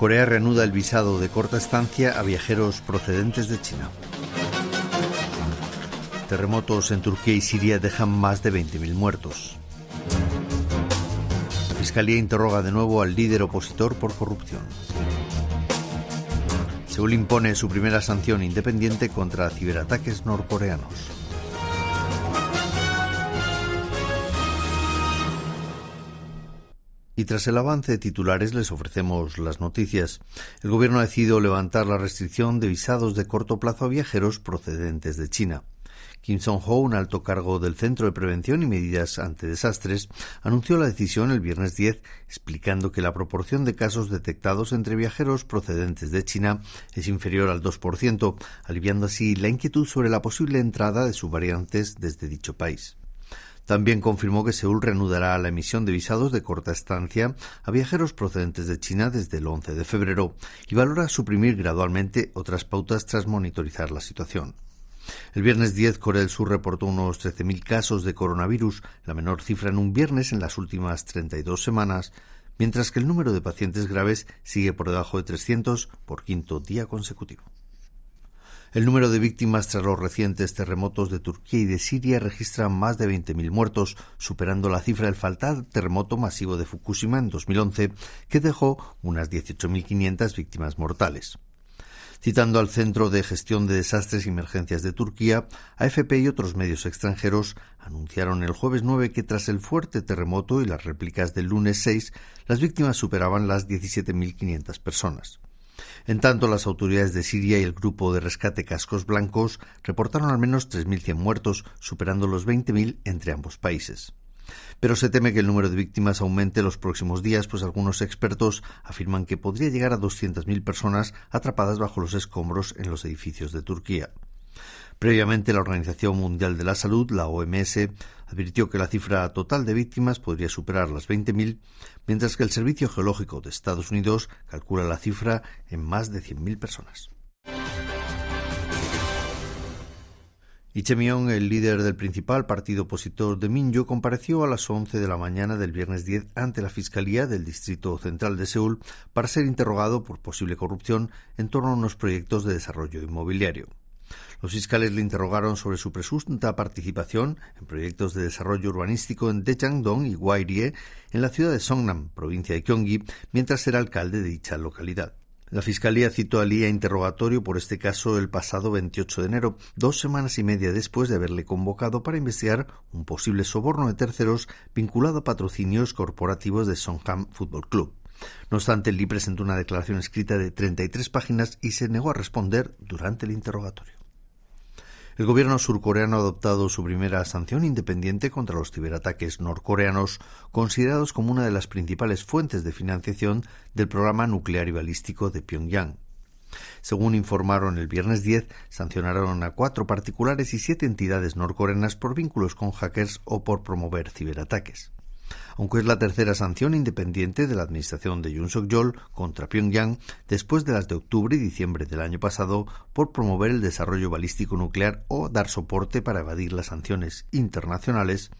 Corea reanuda el visado de corta estancia a viajeros procedentes de China. Terremotos en Turquía y Siria dejan más de 20.000 muertos. La Fiscalía interroga de nuevo al líder opositor por corrupción. Seúl impone su primera sanción independiente contra ciberataques norcoreanos. Y tras el avance de titulares les ofrecemos las noticias. El gobierno ha decidido levantar la restricción de visados de corto plazo a viajeros procedentes de China. Kim Song-ho, un alto cargo del Centro de Prevención y Medidas ante Desastres, anunció la decisión el viernes 10, explicando que la proporción de casos detectados entre viajeros procedentes de China es inferior al 2%, aliviando así la inquietud sobre la posible entrada de subvariantes desde dicho país. También confirmó que Seúl reanudará la emisión de visados de corta estancia a viajeros procedentes de China desde el 11 de febrero y valora suprimir gradualmente otras pautas tras monitorizar la situación. El viernes 10, Corea del Sur reportó unos 13.000 casos de coronavirus, la menor cifra en un viernes en las últimas 32 semanas, mientras que el número de pacientes graves sigue por debajo de 300 por quinto día consecutivo. El número de víctimas tras los recientes terremotos de Turquía y de Siria registra más de 20.000 muertos, superando la cifra del fatal terremoto masivo de Fukushima en 2011, que dejó unas 18.500 víctimas mortales. Citando al Centro de Gestión de Desastres y Emergencias de Turquía, AFP y otros medios extranjeros anunciaron el jueves 9 que tras el fuerte terremoto y las réplicas del lunes 6, las víctimas superaban las 17.500 personas. En tanto, las autoridades de Siria y el grupo de rescate Cascos Blancos reportaron al menos 3.100 muertos, superando los 20.000 entre ambos países. Pero se teme que el número de víctimas aumente los próximos días, pues algunos expertos afirman que podría llegar a 200.000 personas atrapadas bajo los escombros en los edificios de Turquía. Previamente, la Organización Mundial de la Salud, la OMS, advirtió que la cifra total de víctimas podría superar las 20.000, mientras que el Servicio Geológico de Estados Unidos calcula la cifra en más de 100.000 personas. Ichemion, el líder del principal partido opositor de Minyo, compareció a las 11 de la mañana del viernes 10 ante la Fiscalía del Distrito Central de Seúl para ser interrogado por posible corrupción en torno a unos proyectos de desarrollo inmobiliario. Los fiscales le interrogaron sobre su presunta participación en proyectos de desarrollo urbanístico en Daejeon y Gwairie, en la ciudad de Songnam, provincia de Gyeonggi, mientras era alcalde de dicha localidad. La Fiscalía citó a Lee a interrogatorio por este caso el pasado 28 de enero, dos semanas y media después de haberle convocado para investigar un posible soborno de terceros vinculado a patrocinios corporativos de Songham Football Club. No obstante, Lee presentó una declaración escrita de 33 páginas y se negó a responder durante el interrogatorio. El gobierno surcoreano ha adoptado su primera sanción independiente contra los ciberataques norcoreanos, considerados como una de las principales fuentes de financiación del programa nuclear y balístico de Pyongyang. Según informaron el viernes 10, sancionaron a cuatro particulares y siete entidades norcoreanas por vínculos con hackers o por promover ciberataques aunque es la tercera sanción independiente de la administración de Yoon Suk-yeol contra Pyongyang después de las de octubre y diciembre del año pasado por promover el desarrollo balístico nuclear o dar soporte para evadir las sanciones internacionales,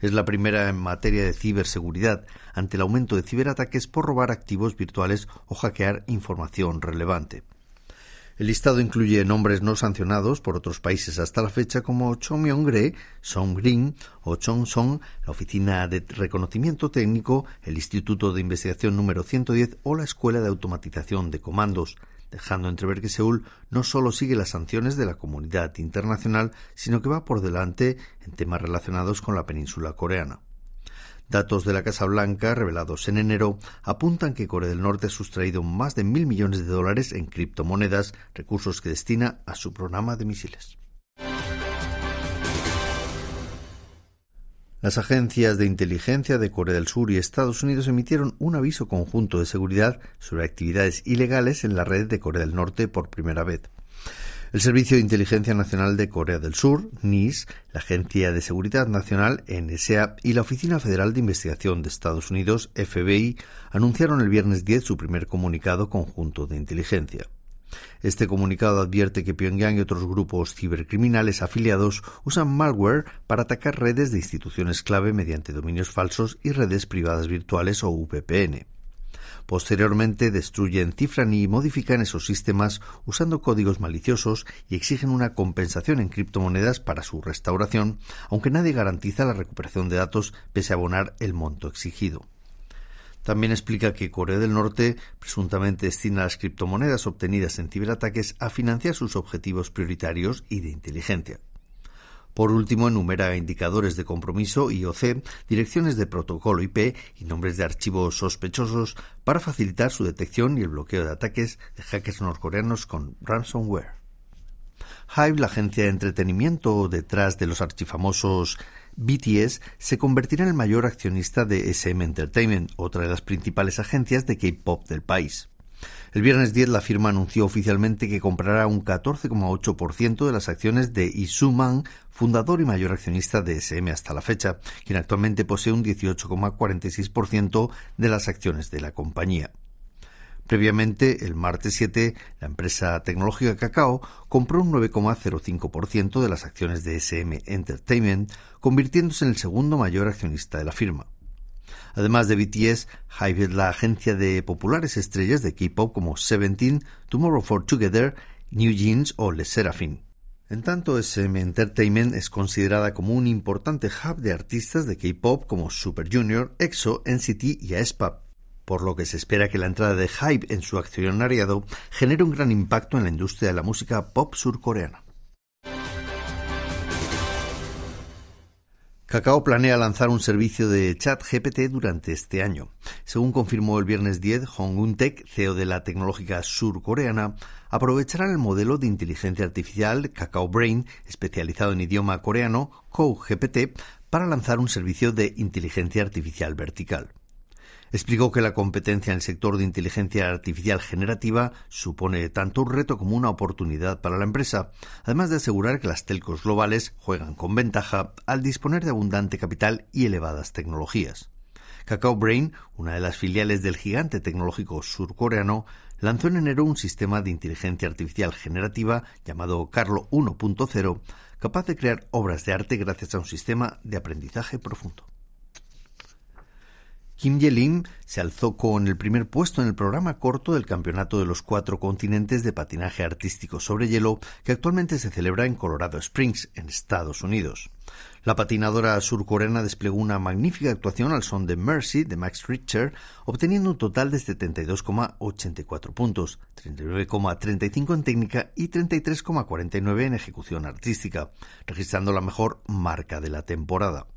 es la primera en materia de ciberseguridad ante el aumento de ciberataques por robar activos virtuales o hackear información relevante. El listado incluye nombres no sancionados por otros países hasta la fecha como Chomyong-gre, Song-ring o Chong-song, la Oficina de Reconocimiento Técnico, el Instituto de Investigación número 110 o la Escuela de Automatización de Comandos, dejando entrever que Seúl no solo sigue las sanciones de la comunidad internacional, sino que va por delante en temas relacionados con la península coreana. Datos de la Casa Blanca, revelados en enero, apuntan que Corea del Norte ha sustraído más de mil millones de dólares en criptomonedas, recursos que destina a su programa de misiles. Las agencias de inteligencia de Corea del Sur y Estados Unidos emitieron un aviso conjunto de seguridad sobre actividades ilegales en la red de Corea del Norte por primera vez. El Servicio de Inteligencia Nacional de Corea del Sur, NIS, la Agencia de Seguridad Nacional, NSA, y la Oficina Federal de Investigación de Estados Unidos, FBI, anunciaron el viernes 10 su primer comunicado conjunto de inteligencia. Este comunicado advierte que Pyongyang y otros grupos cibercriminales afiliados usan malware para atacar redes de instituciones clave mediante dominios falsos y redes privadas virtuales o VPN. Posteriormente destruyen, cifran y modifican esos sistemas usando códigos maliciosos y exigen una compensación en criptomonedas para su restauración, aunque nadie garantiza la recuperación de datos pese a abonar el monto exigido. También explica que Corea del Norte presuntamente destina las criptomonedas obtenidas en ciberataques a financiar sus objetivos prioritarios y de inteligencia. Por último, enumera indicadores de compromiso IOC, direcciones de protocolo IP y nombres de archivos sospechosos para facilitar su detección y el bloqueo de ataques de hackers norcoreanos con ransomware. Hive, la agencia de entretenimiento detrás de los archifamosos BTS se convertirá en el mayor accionista de SM Entertainment, otra de las principales agencias de K-pop del país. El viernes 10 la firma anunció oficialmente que comprará un 14,8% de las acciones de Isu Man, fundador y mayor accionista de SM hasta la fecha, quien actualmente posee un 18,46% de las acciones de la compañía. Previamente, el martes 7, la empresa tecnológica Cacao compró un 9,05% de las acciones de SM Entertainment, convirtiéndose en el segundo mayor accionista de la firma. Además de BTS, es la agencia de populares estrellas de K-pop como Seventeen, Tomorrow for Together, New Jeans o Les Seraphim. En tanto, SM Entertainment es considerada como un importante hub de artistas de K-pop como Super Junior, EXO, NCT y aespa, por lo que se espera que la entrada de Hype en su accionariado genere un gran impacto en la industria de la música pop surcoreana. Kakao planea lanzar un servicio de chat GPT durante este año. Según confirmó el viernes 10, Hong Un-tech, CEO de la tecnológica surcoreana, aprovechará el modelo de inteligencia artificial Kakao Brain, especializado en idioma coreano, GPT, para lanzar un servicio de inteligencia artificial vertical. Explicó que la competencia en el sector de inteligencia artificial generativa supone tanto un reto como una oportunidad para la empresa, además de asegurar que las telcos globales juegan con ventaja al disponer de abundante capital y elevadas tecnologías. Kakao Brain, una de las filiales del gigante tecnológico surcoreano, lanzó en enero un sistema de inteligencia artificial generativa llamado Carlo 1.0, capaz de crear obras de arte gracias a un sistema de aprendizaje profundo. Kim Ye-lim se alzó con el primer puesto en el programa corto del Campeonato de los Cuatro Continentes de Patinaje Artístico sobre Hielo, que actualmente se celebra en Colorado Springs, en Estados Unidos. La patinadora surcoreana desplegó una magnífica actuación al son de Mercy de Max Richter, obteniendo un total de 72,84 puntos, 39,35 en técnica y 33,49 en ejecución artística, registrando la mejor marca de la temporada.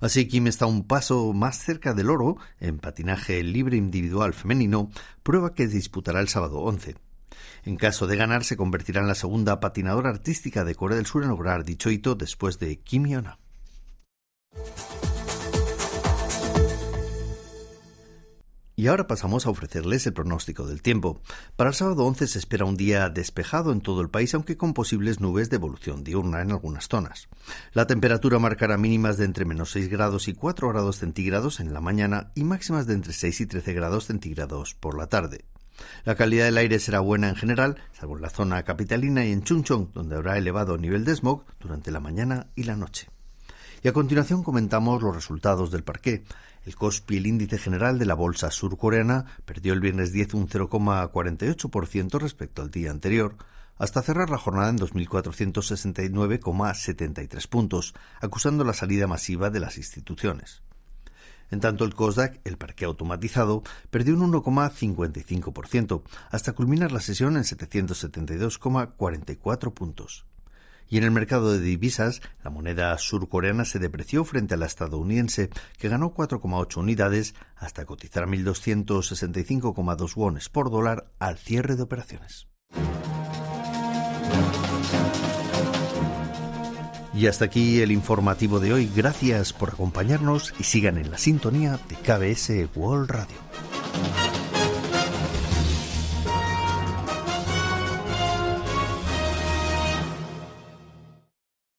Así Kim está un paso más cerca del oro en patinaje libre individual femenino, prueba que disputará el sábado 11. En caso de ganar, se convertirá en la segunda patinadora artística de Corea del Sur en lograr dicho hito después de Kim Yona. Y ahora pasamos a ofrecerles el pronóstico del tiempo. Para el sábado 11 se espera un día despejado en todo el país, aunque con posibles nubes de evolución diurna en algunas zonas. La temperatura marcará mínimas de entre menos 6 grados y 4 grados centígrados en la mañana y máximas de entre 6 y 13 grados centígrados por la tarde. La calidad del aire será buena en general, salvo en la zona capitalina y en Chungcheong, donde habrá elevado nivel de smog durante la mañana y la noche. Y a continuación comentamos los resultados del parqué. El Kospi, el índice general de la bolsa surcoreana, perdió el viernes 10 un 0,48% respecto al día anterior, hasta cerrar la jornada en 2.469,73 puntos, acusando la salida masiva de las instituciones. En tanto, el COSDAC, el parque automatizado, perdió un 1,55%, hasta culminar la sesión en 772,44 puntos. Y en el mercado de divisas, la moneda surcoreana se depreció frente a la estadounidense, que ganó 4,8 unidades hasta cotizar 1.265,2 wones por dólar al cierre de operaciones. Y hasta aquí el informativo de hoy. Gracias por acompañarnos y sigan en la sintonía de KBS World Radio.